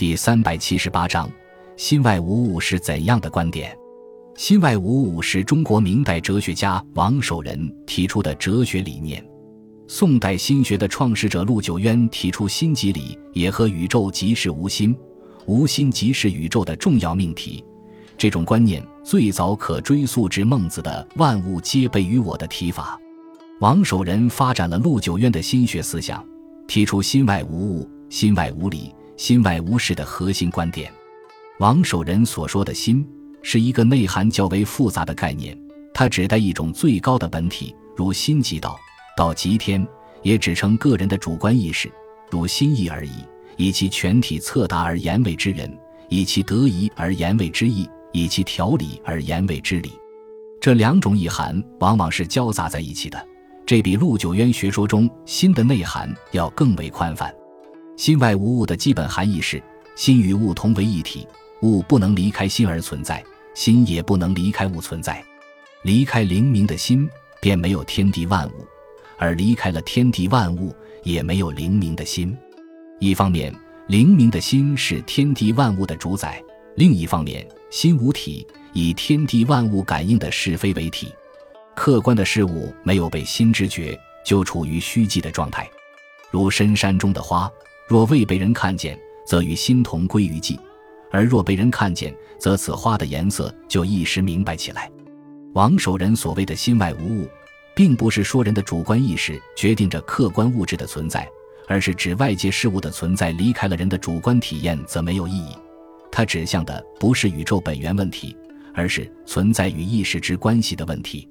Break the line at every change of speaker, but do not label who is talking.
第三百七十八章：心外无物是怎样的观点？心外无物是中国明代哲学家王守仁提出的哲学理念。宋代心学的创始者陆九渊提出心即理，也和宇宙即是无心，无心即是宇宙的重要命题。这种观念最早可追溯至孟子的“万物皆备于我”的提法。王守仁发展了陆九渊的心学思想，提出“心外无物，心外无理”。心外无事的核心观点，王守仁所说的心是一个内涵较为复杂的概念，它指代一种最高的本体，如心即道，道即天，也指称个人的主观意识，如心意而已，以其全体测达而言谓之人，以其得宜而言谓之义，以其条理而言谓之理。这两种意涵往往是交杂在一起的，这比陆九渊学说中心的内涵要更为宽泛。心外无物的基本含义是：心与物同为一体，物不能离开心而存在，心也不能离开物存在。离开灵明的心，便没有天地万物；而离开了天地万物，也没有灵明的心。一方面，灵明的心是天地万物的主宰；另一方面，心无体，以天地万物感应的是非为体，客观的事物没有被心知觉，就处于虚寂的状态，如深山中的花。若未被人看见，则与心同归于寂；而若被人看见，则此花的颜色就一时明白起来。王守仁所谓的心外无物，并不是说人的主观意识决定着客观物质的存在，而是指外界事物的存在离开了人的主观体验，则没有意义。它指向的不是宇宙本源问题，而是存在与意识之关系的问题。